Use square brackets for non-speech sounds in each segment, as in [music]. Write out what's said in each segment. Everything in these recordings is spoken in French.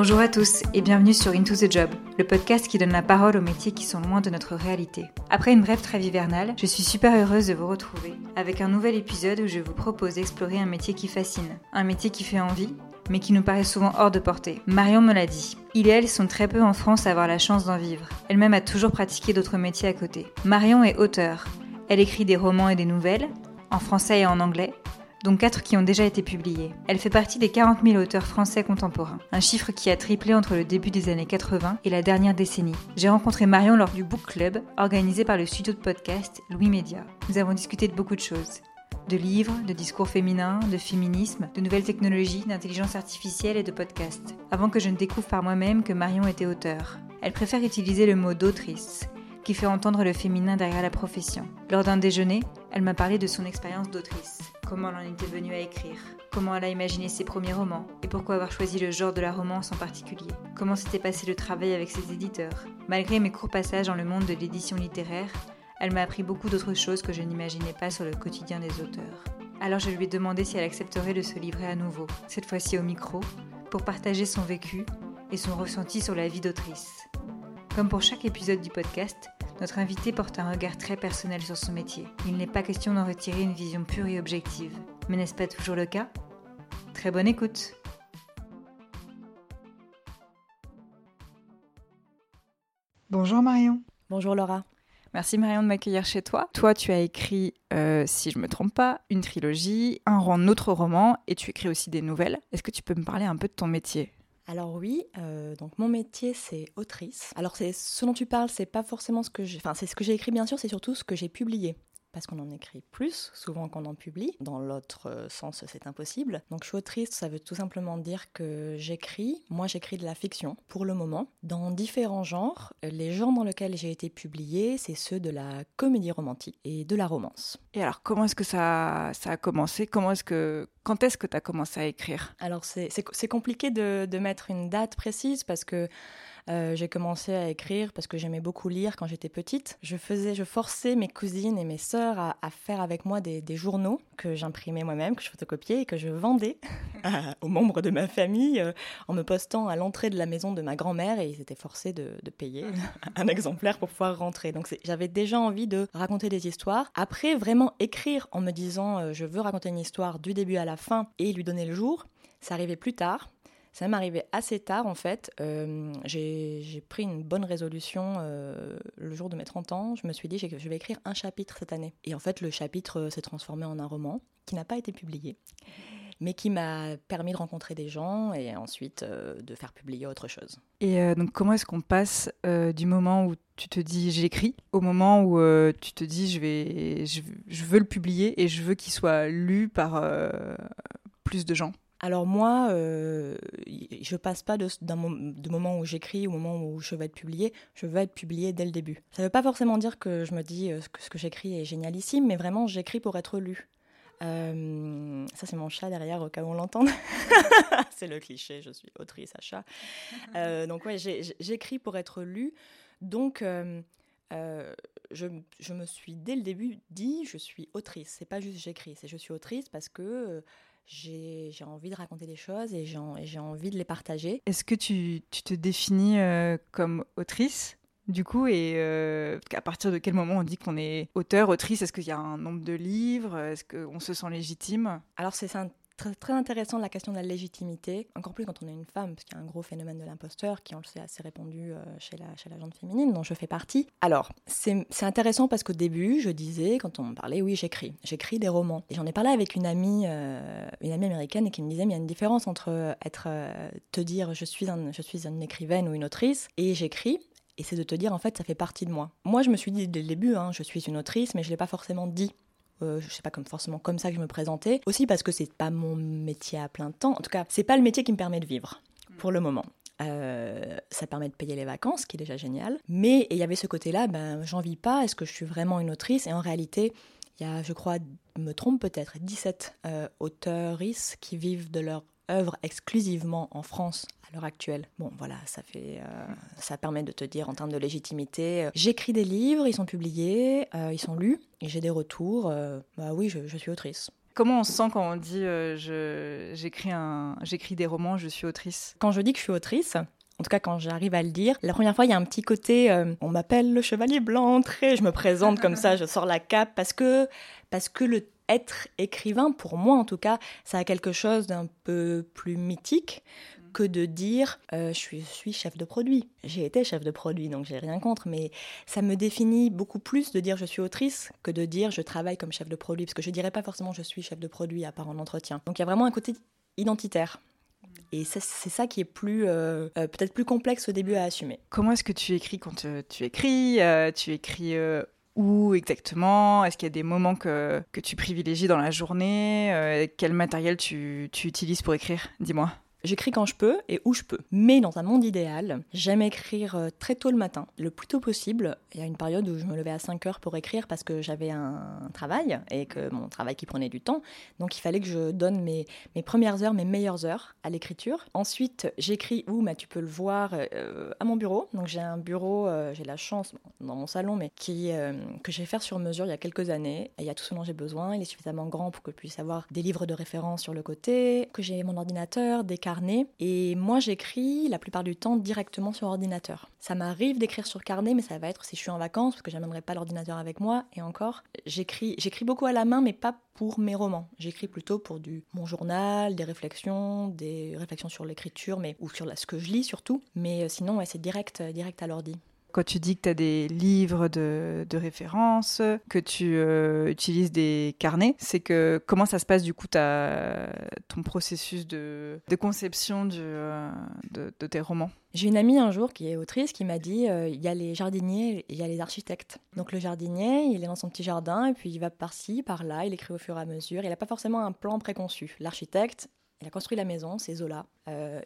Bonjour à tous et bienvenue sur Into the Job, le podcast qui donne la parole aux métiers qui sont loin de notre réalité. Après une brève trêve hivernale, je suis super heureuse de vous retrouver avec un nouvel épisode où je vous propose d'explorer un métier qui fascine, un métier qui fait envie, mais qui nous paraît souvent hors de portée. Marion me l'a dit. Il et elle sont très peu en France à avoir la chance d'en vivre. Elle-même a toujours pratiqué d'autres métiers à côté. Marion est auteure. Elle écrit des romans et des nouvelles, en français et en anglais, dont 4 qui ont déjà été publiés. Elle fait partie des 40 000 auteurs français contemporains, un chiffre qui a triplé entre le début des années 80 et la dernière décennie. J'ai rencontré Marion lors du Book Club, organisé par le studio de podcast Louis Média. Nous avons discuté de beaucoup de choses. De livres, de discours féminins, de féminisme, de nouvelles technologies, d'intelligence artificielle et de podcasts. Avant que je ne découvre par moi-même que Marion était auteur. Elle préfère utiliser le mot d'autrice, qui fait entendre le féminin derrière la profession. Lors d'un déjeuner, elle m'a parlé de son expérience d'autrice, comment elle en était venue à écrire, comment elle a imaginé ses premiers romans, et pourquoi avoir choisi le genre de la romance en particulier, comment s'était passé le travail avec ses éditeurs. Malgré mes courts passages dans le monde de l'édition littéraire, elle m'a appris beaucoup d'autres choses que je n'imaginais pas sur le quotidien des auteurs. Alors je lui ai demandé si elle accepterait de se livrer à nouveau, cette fois-ci au micro, pour partager son vécu et son ressenti sur la vie d'autrice. Comme pour chaque épisode du podcast, notre invité porte un regard très personnel sur son métier. Il n'est pas question d'en retirer une vision pure et objective. Mais n'est-ce pas toujours le cas? Très bonne écoute Bonjour Marion. Bonjour Laura. Merci Marion de m'accueillir chez toi. Toi, tu as écrit, euh, si je ne me trompe pas, une trilogie, un autre roman et tu écris aussi des nouvelles. Est-ce que tu peux me parler un peu de ton métier? Alors oui, euh, donc mon métier c'est autrice. Alors c'est ce dont tu parles, c'est pas forcément ce que j'ai, enfin c'est ce que j'ai écrit bien sûr, c'est surtout ce que j'ai publié parce qu'on en écrit plus souvent qu'on en publie. Dans l'autre euh, sens, c'est impossible. Donc je suis autrice, ça veut tout simplement dire que j'écris, moi j'écris de la fiction pour le moment, dans différents genres. Les genres dans lesquels j'ai été publiée, c'est ceux de la comédie romantique et de la romance. Et alors comment est-ce que ça, ça a commencé? Comment est-ce que quand est-ce que tu as commencé à écrire? Alors c'est compliqué de, de mettre une date précise parce que euh, j'ai commencé à écrire parce que j'aimais beaucoup lire quand j'étais petite. Je faisais, je forçais mes cousines et mes sœurs à, faire avec moi des, journaux que j'imprimais moi-même, que je photocopiais et que je vendais [laughs] aux membres de ma famille euh, en me postant à l'entrée de la maison de ma grand-mère et ils étaient forcés de, payer [laughs] un exemplaire pour pouvoir rentrer. Donc j'avais déjà envie de raconter des histoires. Après, vraiment écrire en me disant euh, je veux raconter une histoire du début à la fin et lui donner le jour, ça arrivait plus tard. Ça m'est arrivé assez tard en fait. Euh, j'ai pris une bonne résolution euh, le jour de mes 30 ans. Je me suis dit que je vais écrire un chapitre cette année. Et en fait, le chapitre euh, s'est transformé en un roman qui n'a pas été publié, mais qui m'a permis de rencontrer des gens et ensuite de faire publier autre chose. Et donc, comment est-ce qu'on passe du moment où tu te dis j'écris au moment où tu te dis je vais je, je, veux le publier et je veux qu'il soit lu par plus de gens? Alors moi, euh, je passe pas de, de moment où j'écris au moment où je vais être publié, je veux être publié dès le début. Ça ne veut pas forcément dire que je me dis euh, que ce que j'écris est génialissime, mais vraiment j'écris pour être lu. Euh, ça c'est mon chat derrière au cas où on l'entende. [laughs] c'est le cliché, je suis autrice à chat. [laughs] Euh, donc ouais, j'écris pour être lu. Donc je, je, me suis dès le début dit je suis autrice. C'est pas juste j'écris, c'est je suis autrice parce que j'ai envie de raconter des choses et j'ai envie de les partager. Est-ce que tu, tu, te définis euh, comme autrice du coup, et euh, à partir de quel moment on dit qu'on est auteur, autrice? Est-ce qu'il y a un nombre de livres? Est-ce qu'on se sent légitime? Alors c'est très, très intéressant la question de la légitimité, encore plus quand on est une femme, parce qu'il y a un gros phénomène de l'imposteur qui, on le sait, assez répandu euh, chez, la, chez féminine, dont je fais partie. Alors, c'est intéressant parce qu'au début, je disais, quand on me parlait, oui, j'écris, j'écris des romans. Et j'en ai parlé avec une amie, euh, une amie américaine, et qui me disait, mais il y a une différence entre euh, être, te dire, je suis, je suis une écrivaine ou une autrice, et j'écris, et c'est de te dire en fait ça fait partie de moi. Moi je me suis dit dès le début, hein, je suis une autrice, mais je ne l'ai pas forcément dit euh, je sais pas comme forcément comme ça que je me présentais. Aussi parce que c'est pas mon métier à plein temps. En tout cas, c'est pas le métier qui me permet de vivre pour le moment. Euh, ça permet de payer les vacances, ce qui est déjà génial. Mais il y avait ce côté-là, ben j'en vis pas. Est-ce que je suis vraiment une autrice? Et en réalité, il y a, je crois, me trompe peut-être, 17 euh, qui vivent de leur œuvre exclusivement en France à l'heure actuelle. Bon, voilà, ça fait, euh, ça permet de te dire en termes de légitimité. Euh, j'écris des livres, ils sont publiés, euh, ils sont lus, et j'ai des retours. bah oui, je, suis autrice. Comment on se sent quand on dit j'écris un, j'écris des romans, je suis autrice? Quand je dis que je suis autrice, en tout cas quand j'arrive à le dire. La première fois, il y a un petit côté, euh, on m'appelle le chevalier blanc, très, je me présente comme ça, je sors la cape parce que parce que le être écrivain, pour moi en tout cas, ça a quelque chose d'un peu plus mythique que de dire euh, je, suis, chef de produit. J'ai été chef de produit, donc j'ai rien contre, mais ça me définit beaucoup plus de dire je suis autrice que de dire je travaille comme chef de produit, parce que je dirais pas forcément je suis chef de produit à part en entretien. Donc il y a vraiment un côté identitaire. Et c'est ça qui est plus euh, euh, peut-être plus complexe au début à assumer. Comment est-ce que tu écris quand tu écris Tu écris où exactement? Est-ce qu'il y a des moments que, que tu privilégies dans la journée? Quel matériel tu, tu utilises pour écrire? Dis-moi. J'écris quand je peux et où je peux. Mais dans un monde idéal, j'aime écrire euh, très tôt le matin, le plus tôt possible. Il y a une période où je me levais à 5 heures pour écrire parce que j'avais un travail et que mon travail qui prenait du temps. Donc il fallait que je donne mes, mes premières heures, mes meilleures heures à l'écriture. Ensuite, j'écris où? Bah, Tu peux le voir euh, à mon bureau. Donc j'ai un bureau, euh, j'ai la chance dans mon salon, mais qui, que j'ai fait sur mesure il y a quelques années. Et il y a tout ce dont j'ai besoin. Il est suffisamment grand pour que je puisse avoir des livres de référence sur le côté, que j'ai mon ordinateur, des et moi j'écris la plupart du temps directement sur ordinateur. Ça m'arrive d'écrire sur carnet mais ça va être si je suis en vacances parce que j'amènerai pas l'ordinateur avec moi et encore j'écris j'écris beaucoup à la main mais pas pour mes romans. J'écris plutôt pour du mon journal, des réflexions, des réflexions sur l'écriture mais ou sur ce que je lis surtout mais euh, sinon c'est direct direct à l'ordi. Quand tu dis que tu as des livres de, de référence, que tu euh, utilises des carnets, c'est que comment ça se passe du coup ta, ton processus de, de conception euh, de, de, tes romans? J'ai une amie un jour qui est autrice qui m'a dit euh, il y a les jardiniers il y a les architectes. Donc le jardinier, il est dans son petit jardin et puis il va par-ci, par-là, il écrit au fur et à mesure. Il n'a pas forcément un plan préconçu. L'architecte, il a construit la maison, c'est Zola.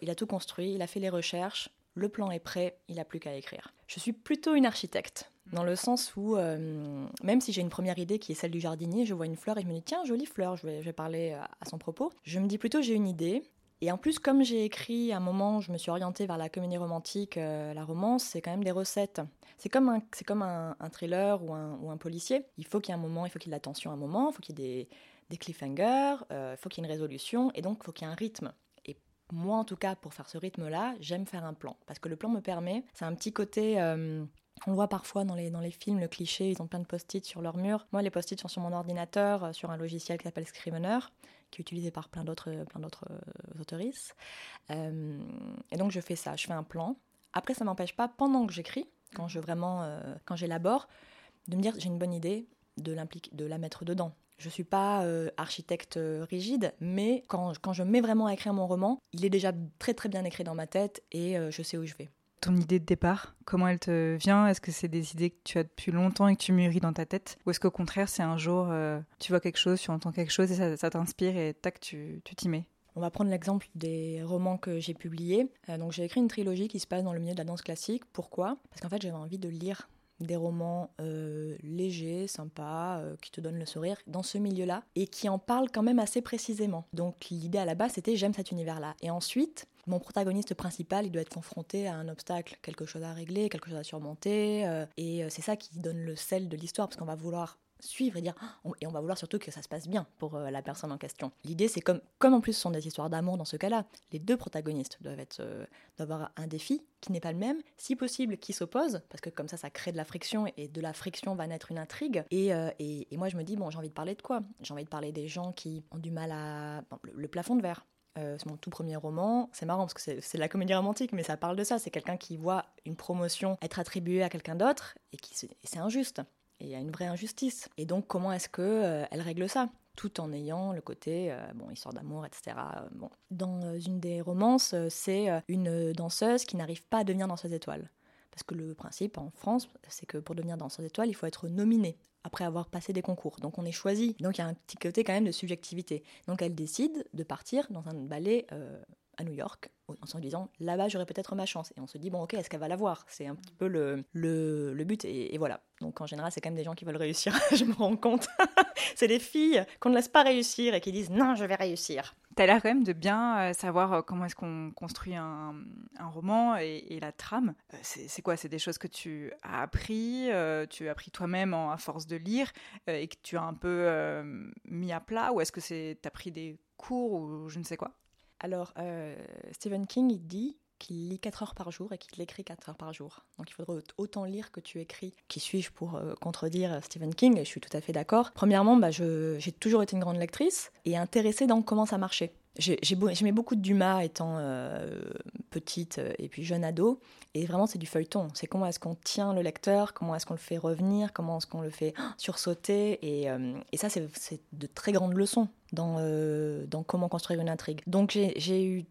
il a tout construit, il a fait les recherches, le plan est prêt, il n'a plus qu'à écrire. Je suis plutôt une architecte, dans le sens où, euh, même si j'ai une première idée qui est celle du jardinier, je vois une fleur et je me dis, tiens, jolie fleur, je vais, parler à, son propos. Je me dis plutôt, j'ai une idée. Et en plus, comme j'ai écrit un moment, je me suis orientée vers la comédie romantique, euh, la romance, c'est quand même des recettes. C'est comme un, c'est comme un, thriller ou un, policier. Il faut qu'il y ait un moment, il faut qu'il y ait de la tension à un moment, il faut qu'il y ait des, des cliffhangers, euh, il faut qu'il y ait une résolution, et donc il faut qu'il y ait un rythme moi en tout cas, pour faire ce rythme-là, j'aime faire un plan. Parce que le plan me permet, c'est un petit côté... Euh, on le voit parfois dans les, dans les films, le cliché, ils ont plein de post-it sur leur mur. Moi, les post-it sont sur mon ordinateur, euh, sur un logiciel qui s'appelle Scrivener, qui est utilisé par plein d'autres, plein d'autres euh, autoristes. et donc, je fais ça, je fais un plan. Après, ça m'empêche pas, pendant que j'écris, quand je vraiment, quand j'élabore, de me dire j'ai une bonne idée, de, de la mettre dedans. Je ne suis pas euh, architecte euh, rigide, mais quand, quand, je mets vraiment à écrire mon roman, il est déjà très très bien écrit dans ma tête et euh, je sais où je vais. Ton idée de départ, comment elle te vient? Est-ce que c'est des idées que tu as depuis longtemps et que tu mûris dans ta tête? Ou est-ce qu'au contraire, c'est un jour, tu vois quelque chose, tu entends quelque chose et ça, t'inspire et tac, tu t'y mets? On va prendre l'exemple des romans que j'ai publiés. donc j'ai écrit une trilogie qui se passe dans le milieu de la danse classique. Pourquoi? Parce qu'en fait j'avais envie de lire des romans euh, légers, sympas, euh, qui te donnent le sourire dans ce milieu-là et qui en parlent quand même assez précisément. Donc l'idée à la base c'était j'aime cet univers-là. Et ensuite, mon protagoniste principal, il doit être confronté à un obstacle, quelque chose à régler, quelque chose à surmonter. Euh, et c'est ça qui donne le sel de l'histoire parce qu'on va vouloir suivre et dire ah, et on va vouloir surtout que ça se passe bien pour euh, la personne en question. L'idée c'est comme comme en plus ce sont des histoires d'amour dans ce cas-là, les deux protagonistes doivent être euh, avoir un défi qui n'est pas le même, si possible qui s'oppose parce que comme ça ça crée de la friction et de la friction va naître une intrigue et, euh, et, moi je me dis bon j'ai envie de parler de quoi? J'ai envie de parler des gens qui ont du mal à le, plafond de verre. c'est mon tout premier roman. C'est marrant parce que c'est la comédie romantique, mais ça parle de ça. C'est quelqu'un qui voit une promotion être attribuée à quelqu'un d'autre et qui c'est injuste il y a une vraie injustice. Et donc, comment est-ce que euh, elle règle ça? Tout en ayant le côté, euh, bon, histoire d'amour, etc. bon. Dans une des romances, c'est une danseuse qui n'arrive pas à devenir danseuse étoile. Parce que le principe en France, c'est que pour devenir danseuse étoile, il faut être nominé après avoir passé des concours. Donc on est choisi. Donc il y a un petit côté quand même de subjectivité. Donc elle décide de partir dans un ballet euh, à New York en se disant là-bas j'aurais peut-être ma chance. Et on se dit bon ok est-ce qu'elle va l'avoir c'est un petit peu le, le, but. Et, voilà. Donc en général c'est quand même des gens qui veulent réussir. [laughs] Je me rends compte. [laughs] C'est des filles qu'on ne laisse pas réussir et qui disent non je vais réussir. Tu as l'air quand même de bien savoir comment est-ce qu'on construit un, roman et, la trame. C'est quoi? C'est des choses que tu as appris, tu as appris toi-même à force de lire et que tu as un peu mis à plat? Ou est-ce que tu as pris des cours ou je ne sais quoi? Alors, Stephen King, il dit qu'il lit 4 heures par jour et qu'il écrit 4 heures par jour. Donc il faudrait autant lire que tu écris. Qui suis-je pour euh, contredire Stephen King? Je suis tout à fait d'accord. Premièrement, bah, j'ai toujours été une grande lectrice et intéressée dans comment ça marchait. J'aimais beaucoup de Dumas étant euh, petite euh, et puis jeune ado. Et vraiment, c'est du feuilleton. C'est comment est-ce qu'on tient le lecteur, comment est-ce qu'on le fait revenir, comment est-ce qu'on le fait [gasps] sursauter. Et ça, c'est de très grandes leçons dans, euh, dans comment construire une intrigue. Donc j'ai eu,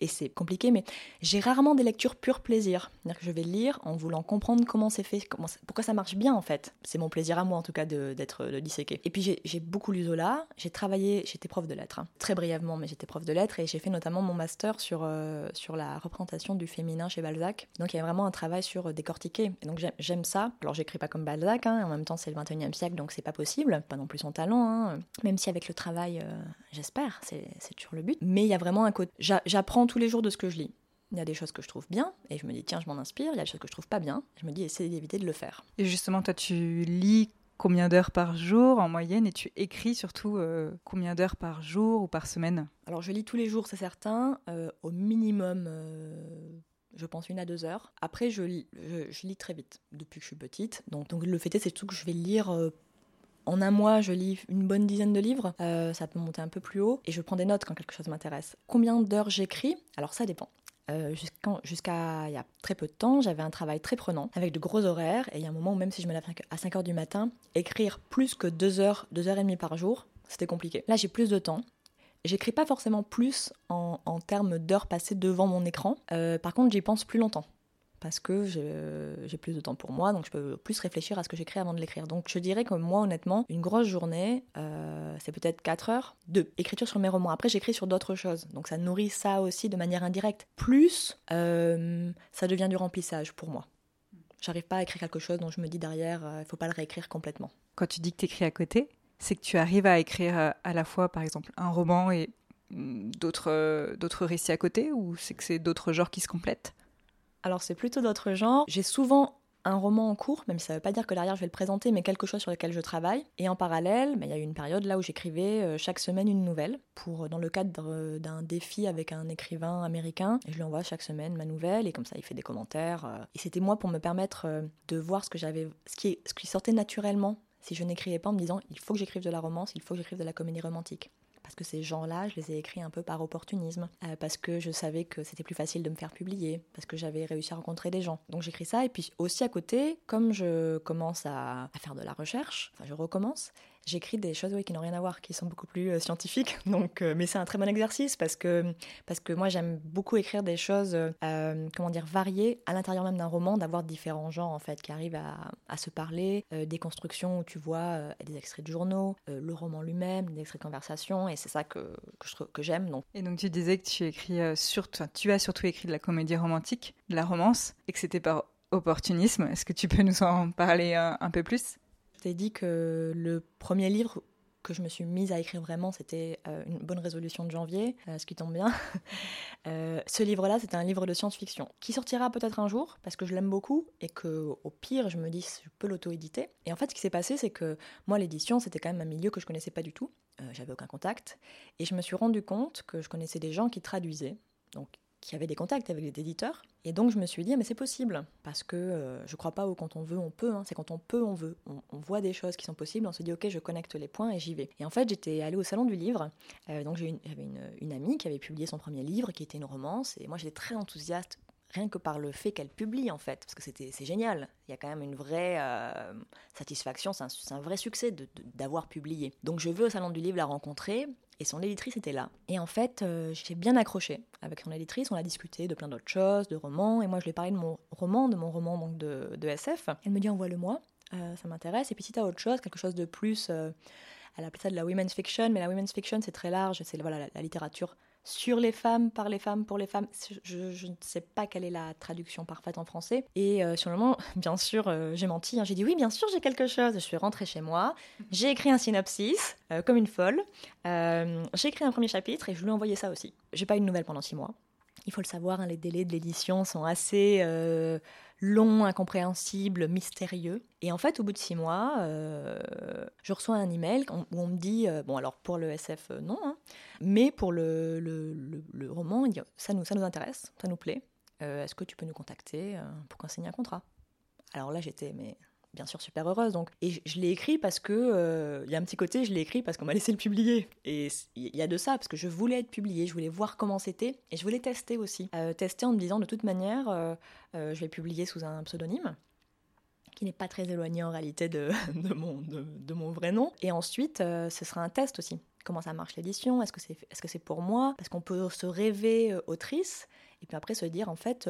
et c'est compliqué, mais j'ai rarement des lectures pur plaisir. Je vais lire en voulant comprendre comment c'est fait, pourquoi ça marche bien en fait. C'est mon plaisir à moi en tout cas d'être disséqué. Et puis j'ai, beaucoup lu Zola, j'ai travaillé, j'étais prof de lettres, hein. très brièvement, mais j'étais prof de lettres et j'ai fait notamment mon master sur, euh, sur la représentation du féminin chez Balzac. Donc il y a vraiment un travail sur décortiquer. Et donc j'aime, ça. Alors j'écris pas comme Balzac, hein, en même temps c'est le 21e siècle, donc c'est pas possible, pas non plus son talent, hein. même si avec le travail euh, j'espère, c'est toujours le but. Mais il y a vraiment un côté. J'apprends tous les jours de ce que je lis. Il y a des choses que je trouve bien et je me dis tiens, je m'en inspire. Il y a des choses que je trouve pas bien. Je me dis essaye d'éviter de le faire. Et justement, toi, tu lis combien d'heures par jour en moyenne et tu écris surtout euh, combien d'heures par jour ou par semaine? Alors je lis tous les jours, c'est certain, euh, au minimum. je pense une à deux heures. Après, je lis, je, lis très vite depuis que je suis petite. Donc, donc le fait est, c'est tout que je vais lire en un mois, je lis une bonne dizaine de livres, euh, ça peut monter un peu plus haut, et je prends des notes quand quelque chose m'intéresse. Combien d'heures j'écris? Alors ça dépend. Euh, jusqu'à il y a très peu de temps, j'avais un travail très prenant, avec de gros horaires, et il y a un moment où même si je me lève à 5 heures du matin, écrire plus que 2 heures, 2 heures et par jour, c'était compliqué. Là, j'ai plus de temps. J'écris pas forcément plus en, termes d'heures passées devant mon écran. Euh, par contre, j'y pense plus longtemps parce que j'ai plus de temps pour moi, donc je peux plus réfléchir à ce que j'écris avant de l'écrire. Donc je dirais que moi, honnêtement, une grosse journée, euh, c'est peut-être 4 heures de écriture sur mes romans. Après, j'écris sur d'autres choses, donc ça nourrit ça aussi de manière indirecte. Plus, euh, ça devient du remplissage pour moi. J'arrive pas à écrire quelque chose dont je me dis derrière, euh, il faut pas le réécrire complètement. Quand tu dis que tu écris à côté, c'est que tu arrives à écrire à la fois, par exemple, un roman et mm, d'autres récits à côté, ou c'est que c'est d'autres genres qui se complètent? Alors c'est plutôt d'autres genres. J'ai souvent un roman en cours, même si ça ne veut pas dire que derrière je vais le présenter, mais quelque chose sur lequel je travaille. Et en parallèle, il y a eu une période là où j'écrivais euh, chaque semaine une nouvelle, pour dans le cadre d'un défi avec un écrivain américain. Et je lui envoie chaque semaine ma nouvelle, et comme ça il fait des commentaires. Euh. Et c'était moi pour me permettre euh, de voir ce que j'avais, qui, ce qui sortait naturellement si je n'écrivais pas en me disant il faut que j'écrive de la romance, il faut que j'écrive de la comédie romantique parce que ces gens-là, je les ai écrits un peu par opportunisme, euh, parce que je savais que c'était plus facile de me faire publier, parce que j'avais réussi à rencontrer des gens. Donc j'écris ça, et puis aussi à côté, comme je commence à, à faire de la recherche, enfin je recommence, j'écris des choses qui n'ont rien à voir, qui sont beaucoup plus euh, scientifiques. [laughs] Donc, euh, mais c'est un très bon exercice parce que, parce que moi j'aime beaucoup écrire des choses, euh, comment dire, variées à l'intérieur même d'un roman, d'avoir différents genres en fait qui arrivent à, se parler, des constructions où tu vois des extraits de journaux, le roman lui-même, des extraits de conversation, et c'est ça que, que, j'aime. Et donc tu disais que tu écris surtout, tu as surtout écrit de la comédie romantique, de la romance, et que c'était par opportunisme. Est-ce que tu peux nous en parler un peu plus? Dit que le premier livre que je me suis mise à écrire vraiment, c'était euh, une bonne résolution de janvier, euh, ce qui tombe bien. [laughs] Euh, ce livre-là, c'était un livre de science-fiction qui sortira peut-être un jour parce que je l'aime beaucoup et que au pire, je me dis je peux l'auto-éditer. Et en fait, ce qui s'est passé, c'est que moi, l'édition, c'était quand même un milieu que je connaissais pas du tout. J'avais aucun contact et je me suis rendu compte que je connaissais des gens qui traduisaient, donc qui avait des contacts avec des éditeurs. Et donc je me suis dit, mais c'est possible, parce que euh, je crois pas au quand on veut, on peut, hein. c'est quand on peut, on veut. On, voit des choses qui sont possibles, on se dit, ok, je connecte les points et j'y vais. Et en fait, j'étais allée au salon du livre, euh, donc j'avais une, amie qui avait publié son premier livre, qui était une romance, et moi j'étais très enthousiaste rien que par le fait qu'elle publie en fait, parce que c'était c'est génial. Il y a quand même une vraie euh, satisfaction, c'est un, un, vrai succès d'avoir publié. Donc je vais au salon du livre la rencontrer et son éditrice était là. Et en fait, euh, j'ai bien accroché avec son éditrice. On a discuté de plein d'autres choses, de romans. Et moi, je lui ai parlé de mon roman, de mon roman donc de, SF. Elle me dit envoie-le-moi, euh, ça m'intéresse. Et puis si tu as autre chose, quelque chose de plus, elle appelait ça de la women's fiction, mais la women's fiction c'est très large. C'est voilà la, littérature sur les femmes, par les femmes, pour les femmes. Je, ne sais pas quelle est la traduction parfaite en français. Et euh, sur le moment, [laughs] bien sûr, euh, j'ai menti. Hein. J'ai dit oui, bien sûr, j'ai quelque chose. Je suis rentrée chez moi. J'ai écrit un synopsis, euh, comme une folle. j'ai écrit un premier chapitre et je lui ai envoyé ça aussi. J'ai pas eu de nouvelles pendant six mois. Il faut le savoir, hein, les délais de l'édition sont assez long, incompréhensible, mystérieux. Et en fait, au bout de six mois, euh, je reçois un email où on me dit, euh, bon alors pour le SF, euh, non, hein, mais pour le, le, le, roman, ça nous, ça nous intéresse, ça nous plaît. Est-ce que tu peux nous contacter pour qu'on signe un contrat? Alors là, j'étais, mais bien sûr super heureuse. Donc, et je, l'ai écrit parce que euh, il y a un petit côté, je l'ai écrit parce qu'on m'a [laughs] laissé le publier. Et il y a de ça parce que je voulais être publié, je voulais voir comment c'était et je voulais tester aussi. Euh, tester en me disant de toute manière, euh, je vais publier sous un pseudonyme qui n'est pas très éloigné en réalité de, [laughs] de mon, de, mon, vrai nom. Et ensuite, ce sera un test aussi. Comment ça marche l'édition? Est-ce que c'est est -ce c'est pour moi? Parce qu'on peut se rêver autrice et puis après se dire en fait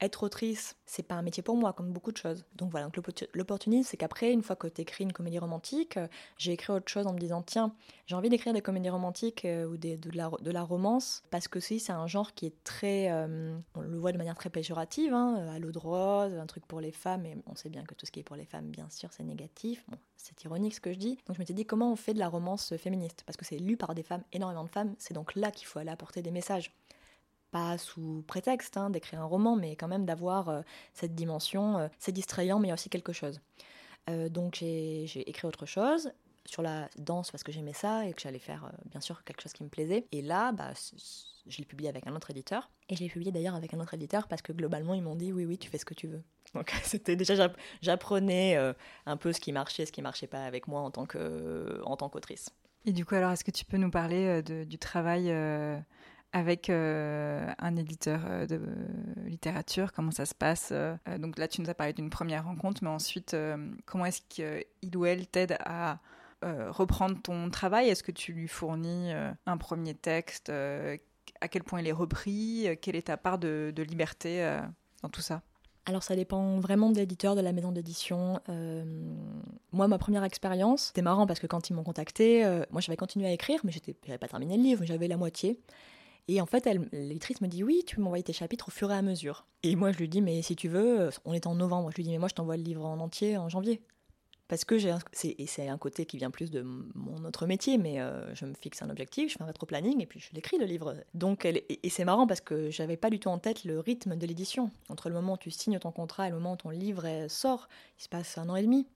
être autrice, c'est pas un métier pour moi, comme beaucoup de choses. Donc voilà, l'opportunisme, c'est qu'après, une fois que tu écris une comédie romantique, euh, j'ai écrit autre chose en me disant, tiens, j'ai envie d'écrire des comédies romantiques euh, ou de, la, de, la, romance, parce que si, c'est un genre qui est très, euh, on le voit de manière très péjorative, hein, à l'eau de rose, un truc pour les femmes, et on sait bien que tout ce qui est pour les femmes, bien sûr, c'est négatif. C'est ironique ce que je dis. Donc je m'étais dit, comment on fait de la romance féministe? Parce que c'est lu par des femmes, énormément de femmes, c'est donc là qu'il faut aller apporter des messages pas sous prétexte hein, d'écrire un roman, mais quand même d'avoir euh, cette dimension. Euh, c'est distrayant, mais il y a aussi quelque chose. Euh, donc j'ai écrit autre chose sur la danse parce que j'aimais ça et que j'allais faire bien sûr quelque chose qui me plaisait. Et là, bah, je l'ai publié avec un autre éditeur. Et je l'ai publié d'ailleurs avec un autre éditeur parce que globalement, ils m'ont dit oui, oui, tu fais ce que tu veux. [laughs] Donc [laughs] c'était déjà, j'apprenais un peu ce qui marchait, ce qui marchait pas avec moi en tant qu'autrice. Et du coup, alors, est-ce que tu peux nous parler du travail avec euh, un éditeur euh, de littérature, comment ça se passe. Euh, donc là, tu nous as parlé d'une première rencontre, mais ensuite, comment est-ce qu'il ou elle t'aide à reprendre ton travail? Est-ce que tu lui fournis un premier texte À quel point il est repris? Quelle est ta part de, liberté dans tout ça? Alors ça dépend vraiment de l'éditeur, de la maison d'édition. moi, ma première expérience, c'était marrant parce que quand ils m'ont contacté, moi j'avais continué à écrire, mais j'avais pas terminé le livre, j'avais la moitié. Et en fait, l'éditrice me dit oui, tu peux m'envoyer tes chapitres au fur et à mesure. Et moi, je lui dis mais si tu veux, on est en novembre. Je lui dis mais moi, je t'envoie le livre en entier en janvier. Parce que j'ai c'est un côté qui vient plus de mon autre métier, mais euh, je me fixe un objectif, je fais un rétro-planning et puis je l'écris le livre. Donc et, c'est marrant parce que j'avais pas du tout en tête le rythme de l'édition. Entre le moment où tu signes ton contrat et le moment où ton livre sort, il se passe un an et demi.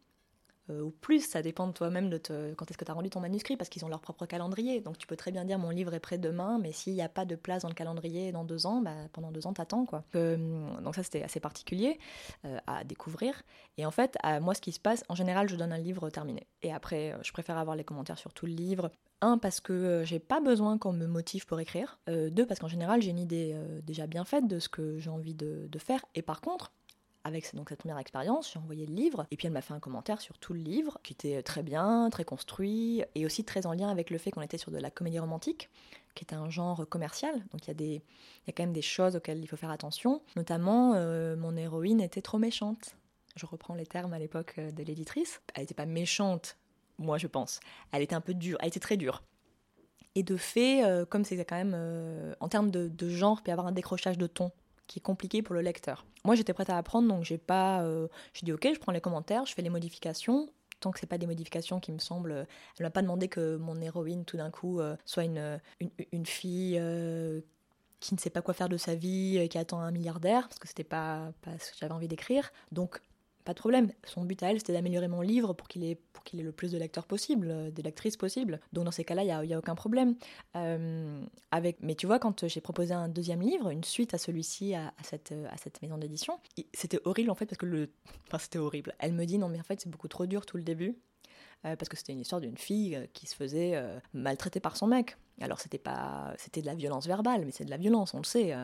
Euh, ou plus, ça dépend de toi-même de quand est-ce que tu as rendu ton manuscrit, parce qu'ils ont leur propre calendrier. Donc tu peux très bien dire mon livre est prêt demain, mais s'il n'y a pas de place dans le calendrier dans deux ans, bah, pendant deux ans t'attends quoi. Euh, donc ça c'était assez particulier euh, à découvrir. Et en fait, moi ce qui se passe, en général je donne un livre terminé. Et après, je préfère avoir les commentaires sur tout le livre. Un, parce que j'ai pas besoin qu'on me motive pour écrire. deux, parce qu'en général j'ai une idée déjà bien faite de ce que j'ai envie de faire. Et par contre, avec donc, cette première expérience, j'ai envoyé le livre, et puis elle m'a fait un commentaire sur tout le livre, qui était très bien, très construit, et aussi très en lien avec le fait qu'on était sur de la comédie romantique, qui est un genre commercial. Donc il y, a des, y a quand même des choses auxquelles il faut faire attention. Notamment, euh, mon héroïne était trop méchante. Je reprends les termes à l'époque euh, de l'éditrice. Elle n'était pas méchante, moi je pense. Elle était un peu dure, elle était très dure. Et de fait, euh, comme c'est quand même, en termes de, de genre, peut y avoir un décrochage de ton qui est compliqué pour le lecteur. Moi, j'étais prête à apprendre, donc j'ai pas, euh, j'ai dit ok, je prends les commentaires, je fais les modifications. Tant que c'est pas des modifications qui me semblent, elle m'a pas demandé que mon héroïne tout d'un coup euh, soit une, une, fille euh, qui ne sait pas quoi faire de sa vie, qui attend un milliardaire, parce que c'était pas, pas ce que j'avais envie d'écrire. Donc pas de problème. Son but à elle, c'était d'améliorer mon livre pour qu'il ait, pour qu'il ait le plus de lecteurs possible, euh, de lectrices possible. Donc dans ces cas-là, il n'y a, a, aucun problème. Euh, avec... Mais tu vois, quand j'ai proposé un deuxième livre, une suite à celui-ci, à, cette, à cette maison d'édition, c'était horrible en fait, parce que le... [laughs] Enfin, c'était horrible. Elle me dit, non mais en fait, c'est beaucoup trop dur tout le début. Euh, parce que c'était une histoire d'une fille qui se faisait maltraiter par son mec. Alors c'était pas, c'était de la violence verbale, mais c'est de la violence, on le sait.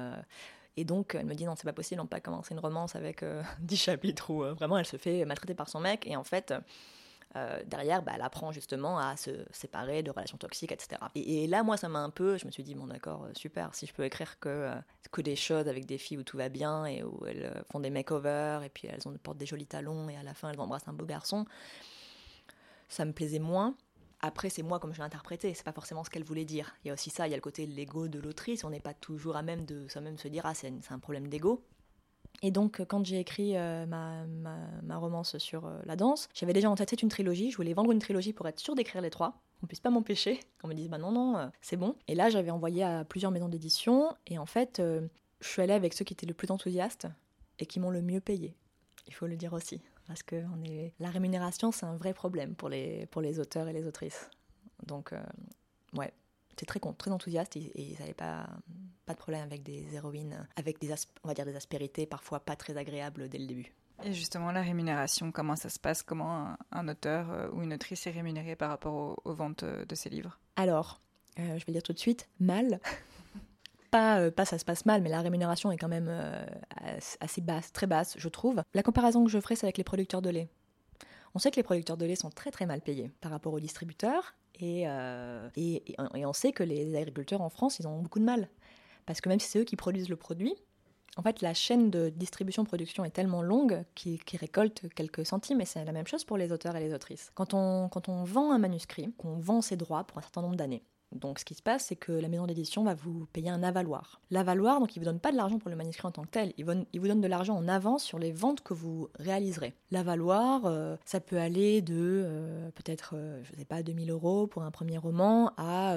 Et donc, elle me dit non, c'est pas possible, on peut pas commencer une romance avec euh, [laughs] dix 10 chapitres où euh, vraiment elle se fait maltraiter par son mec. Et en fait, euh, derrière, bah, elle apprend justement à se séparer de relations toxiques, etc. Et, là, moi, ça m'a un peu, je me suis dit, bon, d'accord, super, si je peux écrire que, que des choses avec des filles où tout va bien et où elles font des makeovers et puis elles portent des jolis talons et à la fin elles embrassent un beau garçon, ça me plaisait moins. Après, c'est moi comme je l'ai interprété, c'est pas forcément ce qu'elle voulait dire. Il y a aussi ça, il y a le côté l'ego de l'autrice, on n'est pas toujours à même de soi-même se dire ah c'est un problème d'ego. Et donc, quand j'ai écrit euh, ma, ma, romance sur euh, la danse, j'avais déjà en tête une trilogie. Je voulais vendre une trilogie pour être sûre d'écrire les trois. On puisse pas m'empêcher. [laughs] Qu'on me dise, bah non, non, euh, c'est bon. Et là, j'avais envoyé à plusieurs maisons d'édition. Et en fait, je suis allée avec ceux qui étaient le plus enthousiastes et qui m'ont le mieux payé. Il faut le dire aussi. Parce que on est... la rémunération, c'est un vrai problème pour les, pour les auteurs et les autrices. Donc, ouais, c'est très, très enthousiaste et, ils n'avaient pas, pas de problème avec des héroïnes, avec des, on va dire des aspérités parfois pas très agréables dès le début. Et justement, la rémunération, comment ça se passe? Comment un, auteur euh, ou une autrice est rémunéré par rapport aux, ventes euh, de ses livres? Alors, euh, je vais dire tout de suite, mal. [laughs] pas, pas ça se passe mal, mais la rémunération est quand même assez basse, très basse, je trouve. La comparaison que je ferai, c'est avec les producteurs de lait. On sait que les producteurs de lait sont très très mal payés par rapport aux distributeurs euh, et, et, on sait que les agriculteurs en France, ils ont beaucoup de mal. Parce que même si c'est eux qui produisent le produit, en fait, la chaîne de distribution-production est tellement longue qu'ils récoltent quelques centimes, et c'est la même chose pour les auteurs et les autrices. Quand on, quand on vend un manuscrit, qu'on vend ses droits pour un certain nombre d'années, donc ce qui se passe, c'est que la maison d'édition va vous payer un avaloir. L'avaloir, donc il ne vous donne pas de l'argent pour le manuscrit en tant que tel, il, vous donne de l'argent en avance sur les ventes que vous réaliserez. L'avaloir, euh, ça peut aller de euh, peut-être, euh, je ne sais pas, 2000 euros pour un premier roman à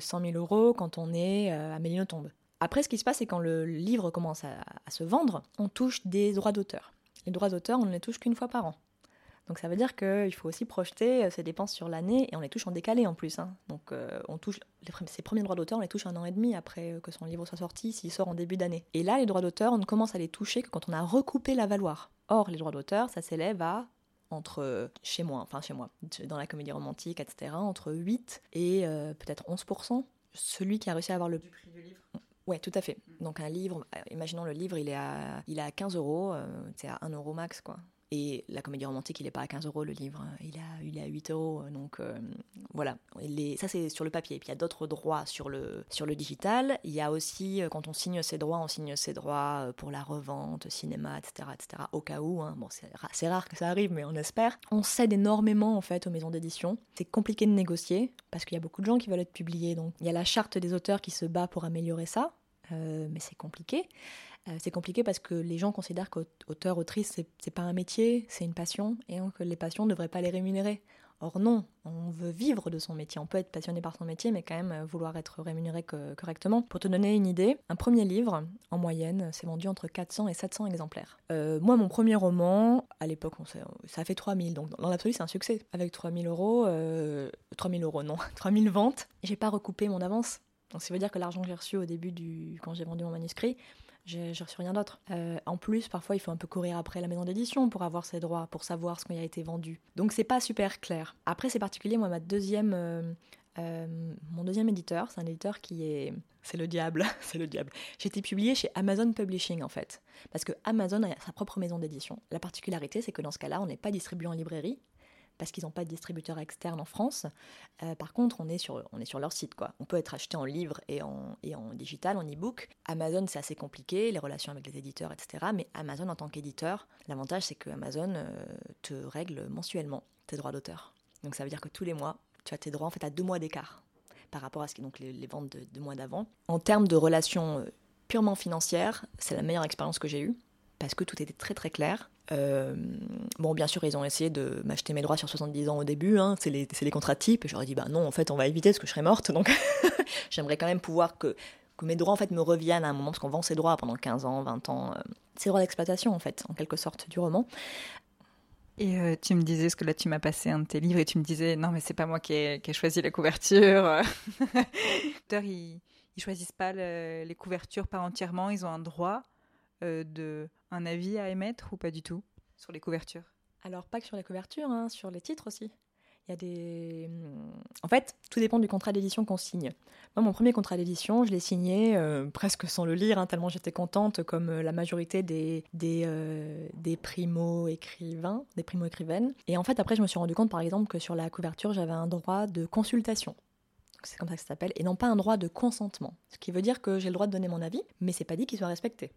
100 000 euros quand on est à Mélinotombe. Après, ce qui se passe, c'est quand le livre commence à, à se vendre, on touche des droits d'auteur. Les droits d'auteur, on ne les touche qu'une fois par an. Donc ça veut dire qu'il faut aussi projeter ses euh, dépenses sur l'année et on les touche en décalé en plus. Hein. Donc euh, on touche ses premiers droits d'auteur, on les touche un an et demi après euh, que son livre soit sorti, s'il sort en début d'année. Et là, les droits d'auteur, on ne commence à les toucher que quand on a recoupé la valoir. Or, les droits d'auteur, ça s'élève à entre chez moi, enfin chez moi, dans la comédie romantique, etc., entre 8 et peut-être 11%. Celui qui a réussi à avoir le... Du prix du livre Ouais, tout à fait. Donc un livre, imaginons le livre, il est à, il est à 15 euros, c'est à 1 euro max, quoi. Et la comédie romantique, il n'est pas à 15 euros le livre, il est à, il est à 8 euros. Donc euh, voilà, ça c'est sur le papier. Puis il y a d'autres droits sur le, sur le digital. Il y a aussi, euh, quand on signe ses droits, on signe ses droits euh, pour la revente, cinéma, etc. etc. au cas où. Hein. Bon, c'est rare que ça arrive, mais on espère. On cède énormément en fait aux maisons d'édition. C'est compliqué de négocier parce qu'il y a beaucoup de gens qui veulent être publiés. Donc il y a la charte des auteurs qui se bat pour améliorer ça. Mais c'est compliqué. Euh, c'est compliqué parce que les gens considèrent qu'auteur, autrice, c'est pas un métier, c'est une passion, et que les passions ne devraient pas les rémunérer. Or non, on veut vivre de son métier. On peut être passionné par son métier, mais quand même euh, vouloir être rémunéré correctement. Pour te donner une idée, un premier livre, en moyenne, s'est vendu entre 400 et 700 exemplaires. Euh, moi, mon premier roman, à l'époque, ça a fait 3000, donc dans l'absolu, c'est un succès. Avec 3000 euros, 3000 euros, non, [laughs] 3000 ventes, j'ai pas recoupé mon avance. Donc ça veut dire que l'argent que j'ai reçu au début du quand j'ai vendu mon manuscrit, j'ai reçu rien d'autre. Euh, en plus, parfois, il faut un peu courir après la maison d'édition pour avoir ses droits, pour savoir ce qui a été vendu. Donc, c'est pas super clair. Après, c'est particulier. Moi, ma deuxième, euh, euh, mon deuxième éditeur, c'est un éditeur qui est, c'est le diable, [laughs] c'est le diable. J'ai été publié chez Amazon Publishing en fait, parce que Amazon a sa propre maison d'édition. La particularité, c'est que dans ce cas-là, on n'est pas distribué en librairie, parce qu'ils n'ont pas de distributeur externe en France. Euh, par contre, on est, sur, on est sur leur site. Quoi. On peut être acheté en livre et en, et en digital, en e-book. Amazon, c'est assez compliqué, les relations avec les éditeurs, etc. Mais Amazon, en tant qu'éditeur, l'avantage, c'est que Amazon euh, te règle mensuellement tes droits d'auteur. Donc ça veut dire que tous les mois, tu as tes droits en fait à deux mois d'écart par rapport à ce qui donc les, ventes de deux mois d'avant. En termes de relations euh, purement financières, c'est la meilleure expérience que j'ai eue parce que tout était très très clair. Euh, bon, bien sûr, ils ont essayé de m'acheter mes droits sur 70 ans au début, hein, c'est les, les, contrats types, et j'aurais dit, bah non, en fait, on va éviter parce que je serais morte, donc [laughs] j'aimerais quand même pouvoir que, mes droits en fait me reviennent à un moment, parce qu'on vend ces droits pendant 15 ans, 20 ans, euh, ces droits d'exploitation en fait, en quelque sorte, du roman. Et euh, tu me disais, ce que là tu m'as passé un de tes livres et tu me disais, non mais c'est pas moi qui ai, choisi la couverture. [laughs] ils, ils choisissent pas les couvertures par entièrement, ils ont un droit de un avis à émettre ou pas du tout sur les couvertures? Alors, pas que sur les couvertures, hein, sur les titres aussi. Il y a des. En fait, tout dépend du contrat d'édition qu'on signe. Moi, mon premier contrat d'édition, je l'ai signé euh, presque sans le lire, hein, tellement j'étais contente, comme euh, la majorité des, des, euh, des primo-écrivains, des primo-écrivaines. Et en fait, après, je me suis rendu compte, par exemple, que sur la couverture, j'avais un droit de consultation. C'est comme ça que ça s'appelle, et non pas un droit de consentement. Ce qui veut dire que j'ai le droit de donner mon avis, mais c'est pas dit qu'il soit respecté.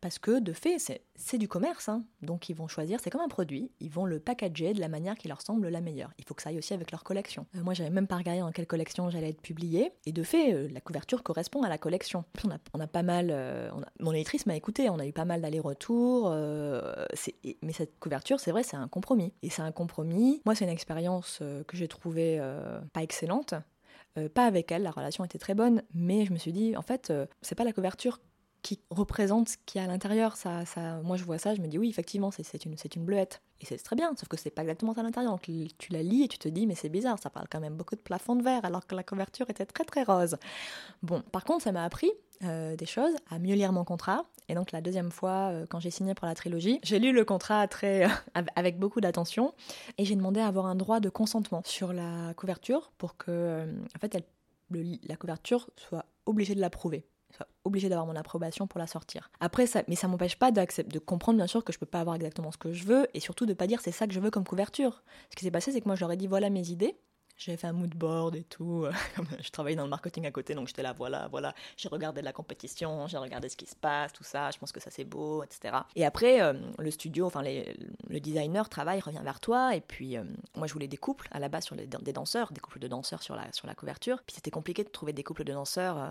Parce que de fait, c'est du commerce. Hein. Donc ils vont choisir, c'est comme un produit, ils vont le packager de la manière qui leur semble la meilleure. Il faut que ça aille aussi avec leur collection. Euh, moi, j'avais même pas regardé dans quelle collection j'allais être publiée. Et de fait, euh, la couverture correspond à la collection. on, a, pas mal. Euh, mon éditrice m'a écouté, on a eu pas mal d'allers-retours. mais cette couverture, c'est vrai, c'est un compromis. Et c'est un compromis. Moi, c'est une expérience que j'ai trouvée pas excellente. pas avec elle, la relation était très bonne, mais je me suis dit, en fait, c'est pas la couverture qui représente ce qu'il y a à l'intérieur. Ça, moi, je vois ça, je me dis oui, effectivement, c'est une, bleuette. Et c'est très bien, sauf que c'est pas exactement à l'intérieur. Donc tu la lis et tu te dis, mais c'est bizarre, ça parle quand même beaucoup de plafond de verre, alors que la couverture était très très rose. Bon, par contre, ça m'a appris euh, des choses, à mieux lire mon contrat. Et donc la deuxième fois, euh, quand j'ai signé pour la trilogie, j'ai lu le contrat très [laughs] avec beaucoup d'attention et j'ai demandé à avoir un droit de consentement sur la couverture pour que, euh, en fait, la couverture soit obligée de l'approuver obligé d'avoir mon approbation pour la sortir. Après, ça, mais ça m'empêche pas de comprendre bien sûr que je peux pas avoir exactement ce que je veux et surtout de pas dire c'est ça que je veux comme couverture. Ce qui s'est passé, c'est que moi je leur ai dit voilà mes idées j'avais fait un mood board et tout. [laughs] je travaillais dans le marketing à côté, donc j'étais là, voilà, voilà. J'ai regardé la compétition, j'ai regardé ce qui se passe, tout ça. Je pense que ça c'est beau, etc. Et après, euh, le studio, enfin le designer travaille, revient vers toi. Et puis, euh, moi, je voulais des couples à la base sur des danseurs, des couples de danseurs sur la, sur la couverture. Puis c'était compliqué de trouver des couples de danseurs euh,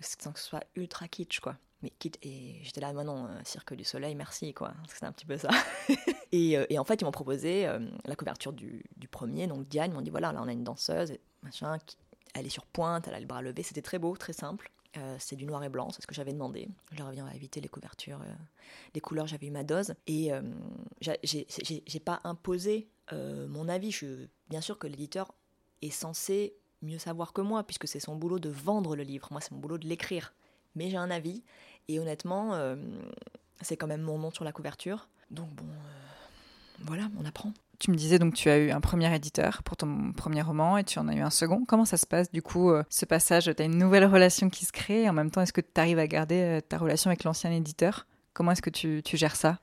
sans que ce soit ultra kitsch, quoi. Mais quitte et j'étais là non euh, Cirque du Soleil merci quoi c'est un petit peu ça. [laughs] Et, euh, et, en fait ils m'ont proposé euh, la couverture du, premier donc Diane ils m'ont dit voilà là on a une danseuse machin elle est sur pointe elle a le bras levé c'était très beau très simple. C'est du noir et blanc c'est ce que j'avais demandé. Je reviens à éviter les couvertures les couleurs j'avais eu ma dose. Et j'ai pas imposé mon avis. Je, bien sûr que l'éditeur est censé mieux savoir que moi puisque c'est son boulot de vendre le livre moi c'est mon boulot de l'écrire mais j'ai un avis. Et honnêtement, euh, c'est quand même mon nom sur la couverture. Donc bon, euh, voilà, on apprend. Tu me disais donc tu as eu un premier éditeur pour ton premier roman et tu en as eu un second. Comment ça se passe du coup euh, ce passage? Tu as une nouvelle relation qui se crée et en même temps est-ce que tu arrives à garder ta relation avec l'ancien éditeur? Comment est-ce que tu, tu gères ça?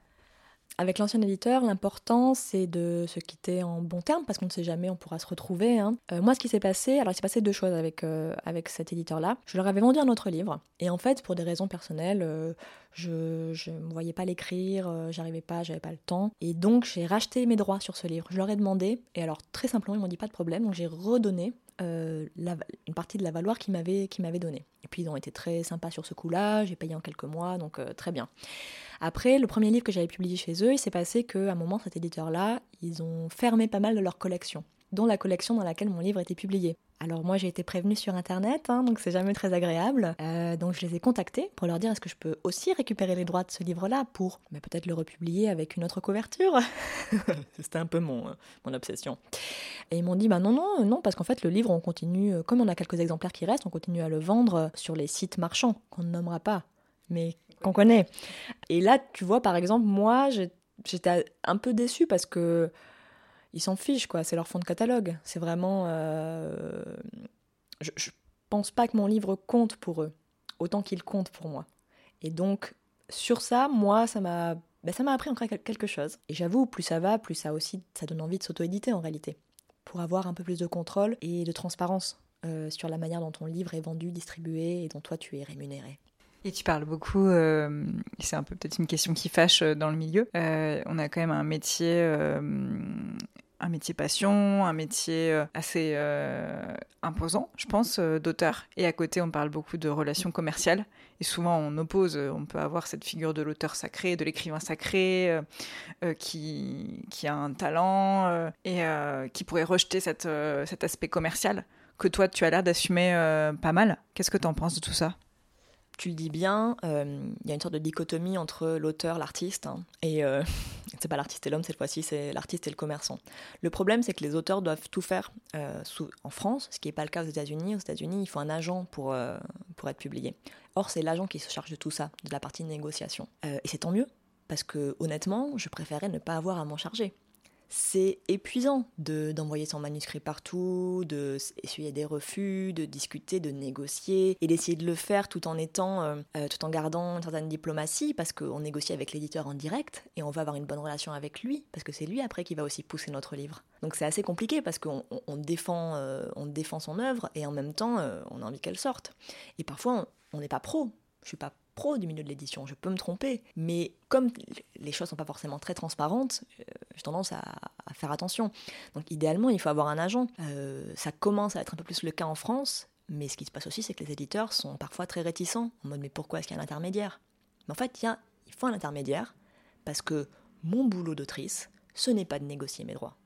Avec l'ancien éditeur, l'important c'est de se quitter en bon terme parce qu'on ne sait jamais, on pourra se retrouver. Hein. Euh, moi, ce qui s'est passé, alors il s'est passé deux choses avec, euh, avec cet éditeur-là. Je leur avais vendu un autre livre et en fait, pour des raisons personnelles, euh, je ne me voyais pas l'écrire, j'arrivais pas, j'avais pas le temps. Et donc, j'ai racheté mes droits sur ce livre. Je leur ai demandé et alors très simplement, ils m'ont dit pas de problème, donc j'ai redonné une partie de la valeur qu'ils m'avaient donnée. Et puis ils ont été très sympas sur ce coup-là, j'ai payé en quelques mois, donc très bien. Après, le premier livre que j'avais publié chez eux, il s'est passé qu'à un moment, cet éditeur-là, ils ont fermé pas mal de leur collection, dont la collection dans laquelle mon livre était publié. Alors moi j'ai été prévenue sur internet, hein, donc c'est jamais très agréable. Euh, donc je les ai contactés pour leur dire est-ce que je peux aussi récupérer les droits de ce livre-là pour mais peut-être le republier avec une autre couverture? [laughs] C'était un peu mon, euh, mon obsession. Et ils m'ont dit bah non non non parce qu'en fait le livre on continue euh, comme on a quelques exemplaires qui restent, on continue à le vendre sur les sites marchands qu'on ne nommera pas, mais qu'on connaît. Et là, tu vois, par exemple, moi, j'étais un peu déçue parce que ils s'en fichent, quoi. C'est leur fond de catalogue. C'est vraiment. Euh, je, je pense pas que mon livre compte pour eux, autant qu'il compte pour moi. Et donc, sur ça, moi, ça m'a. Ben, ça m'a appris encore quelque chose. Et j'avoue, plus ça va, plus ça aussi, ça donne envie de s'auto-éditer en réalité. Pour avoir un peu plus de contrôle et de transparence euh, sur la manière dont ton livre est vendu, distribué et dont toi tu es rémunéré. Et tu parles beaucoup, euh, c'est un peu peut-être une question qui fâche dans le milieu. On a quand même un métier, un métier passion, un métier assez imposant, je pense, d'auteur. Et à côté, on parle beaucoup de relations commerciales. Et souvent, on oppose, on peut avoir cette figure de l'auteur sacré, de l'écrivain sacré, qui, qui a un talent et qui pourrait rejeter cet aspect commercial que toi, tu as l'air d'assumer pas mal. Qu'est-ce que tu en penses de tout ça? Tu le dis bien, euh, il y a une sorte de dichotomie entre l'auteur, l'artiste, hein, et euh, [laughs] c'est pas l'artiste et l'homme cette fois-ci, c'est l'artiste et le commerçant. Le problème, c'est que les auteurs doivent tout faire euh, en France, ce qui n'est pas le cas aux États-Unis. Aux États-Unis, il faut un agent pour, pour être publié. Or, c'est l'agent qui se charge de tout ça, de la partie de négociation. et c'est tant mieux, parce que honnêtement, je préférais ne pas avoir à m'en charger c'est épuisant de d'envoyer son manuscrit partout, de essuyer des refus, de discuter, de négocier et d'essayer de le faire tout en étant, euh, euh, tout en gardant une certaine diplomatie parce qu'on négocie avec l'éditeur en direct et on va avoir une bonne relation avec lui parce que c'est lui après qui va aussi pousser notre livre. Donc c'est assez compliqué parce qu'on défend, euh, on défend son œuvre et en même temps on a envie qu'elle sorte. Et parfois on n'est pas pro. Je suis pas pro du milieu de l'édition, je peux me tromper, mais comme les choses sont pas forcément très transparentes, euh, j'ai tendance à, faire attention. Donc idéalement, il faut avoir un agent. Euh, ça commence à être un peu plus le cas en France, mais ce qui se passe aussi, c'est que les éditeurs sont parfois très réticents, en mode mais pourquoi est-ce qu'il y a un intermédiaire? Mais en fait, il, faut un intermédiaire, parce que mon boulot d'autrice, ce n'est pas de négocier mes droits.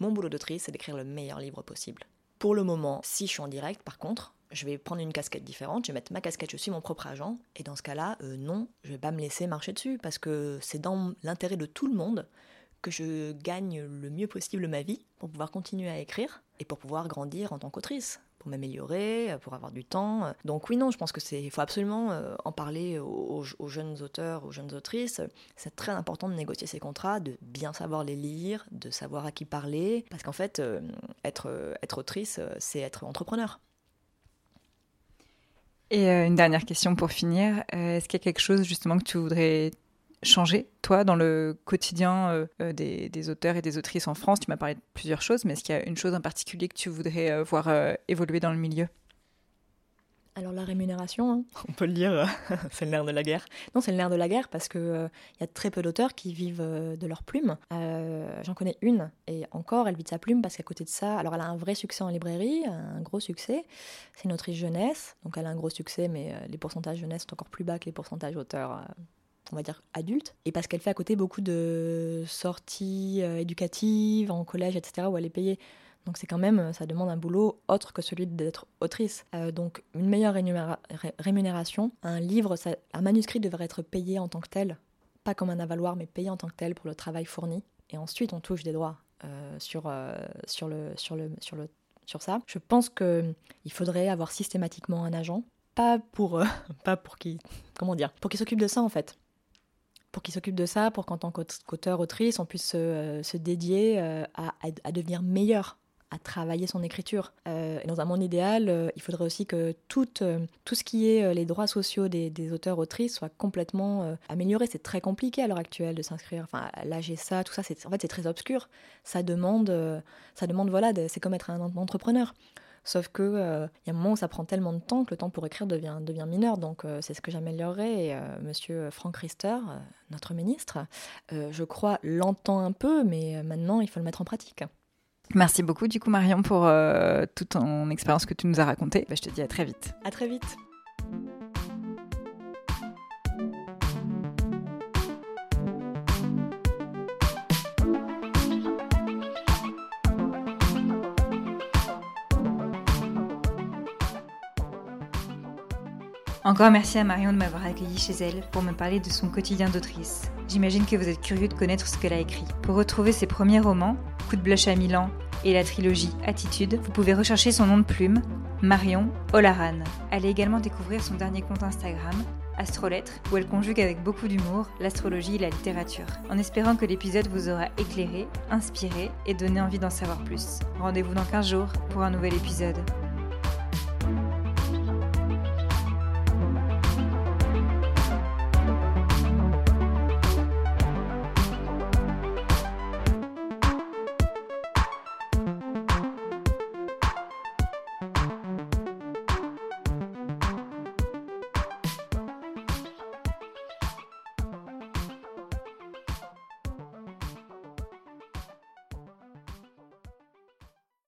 Mon boulot d'autrice, c'est d'écrire le meilleur livre possible. Pour le moment, si je suis en direct, par contre, je vais prendre une casquette différente, je vais mettre ma casquette, je suis mon propre agent, et dans ce cas-là, euh, non, je vais pas me laisser marcher dessus, parce que c'est dans l'intérêt de tout le monde que je gagne le mieux possible ma vie pour pouvoir continuer à écrire et pour pouvoir grandir en tant qu'autrice pour m'améliorer, pour avoir du temps. Donc oui, non, je pense que c'est, faut absolument euh, en parler aux, jeunes auteurs, aux jeunes autrices. C'est très important de négocier ces contrats, de bien savoir les lire, de savoir à qui parler, parce qu'en fait, euh, être autrice, c'est être entrepreneur. Et euh, une dernière question pour finir. Euh, est-ce qu'il y a quelque chose justement que tu voudrais changer, toi, dans le quotidien euh, des, auteurs et des autrices en France? Tu m'as parlé de plusieurs choses, mais est-ce qu'il y a une chose en particulier que tu voudrais voir évoluer dans le milieu? Alors la rémunération, hein, [laughs] on peut le dire, [laughs] c'est le nerf de la guerre. Non, c'est le nerf de la guerre parce qu'il il y a très peu d'auteurs qui vivent de leur plume. J'en connais une, et encore, elle vit de sa plume parce qu'à côté de ça, alors elle a un vrai succès en librairie, un gros succès. C'est une autrice jeunesse, donc elle a un gros succès, mais les pourcentages jeunesse sont encore plus bas que les pourcentages auteurs on va dire adultes, et parce qu'elle fait à côté beaucoup de sorties éducatives en collège, etc., où elle est payée. Donc c'est quand même, ça demande un boulot autre que celui d'être autrice. Euh, donc une meilleure rémunération. Un livre, un manuscrit devrait être payé en tant que tel, pas comme un avaloir, mais payé en tant que tel pour le travail fourni. Et ensuite, on touche des droits euh, sur, euh, sur, le, sur, le, sur, le, sur ça. Je pense qu'il faudrait avoir systématiquement un agent, pas pour, [laughs] pas pour qui, comment dire, pour qu'il s'occupe de ça en fait pour qu'il s'occupe de ça, pour qu'en tant qu'auteur, autrice, on puisse se, dédier à, à, devenir meilleur à travailler son écriture. Euh, dans un monde idéal, euh, il faudrait aussi que tout, euh, tout ce qui est les droits sociaux des, auteurs-autrices soit complètement amélioré. C'est très compliqué à l'heure actuelle de s'inscrire. Enfin, ça, tout ça, c'est, en fait, c'est très obscur. Ça demande, ça demande voilà, c'est comme être un entrepreneur. Sauf que il y a un moment où ça prend tellement de temps que le temps pour écrire devient, devient mineur. Donc c'est ce que j'améliorerais. Et Monsieur Franck Riester, notre ministre, je crois, l'entend un peu, mais maintenant il faut le mettre en pratique. Merci beaucoup du coup Marion pour euh, toute ton expérience que tu nous as racontée. Bah, je te dis à très vite. À très vite. Encore merci à Marion de m'avoir accueilli chez elle pour me parler de son quotidien d'autrice. J'imagine que vous êtes curieux de connaître ce qu'elle a écrit. Pour retrouver ses premiers romans, Coup de blush à Milan et la trilogie Attitude, vous pouvez rechercher son nom de plume, Marion Olaran. Allez également découvrir son dernier compte Instagram, Astrolettre, où elle conjugue avec beaucoup d'humour l'astrologie et la littérature, en espérant que l'épisode vous aura éclairé, inspiré et donné envie d'en savoir plus. Rendez-vous dans 15 jours pour un nouvel épisode.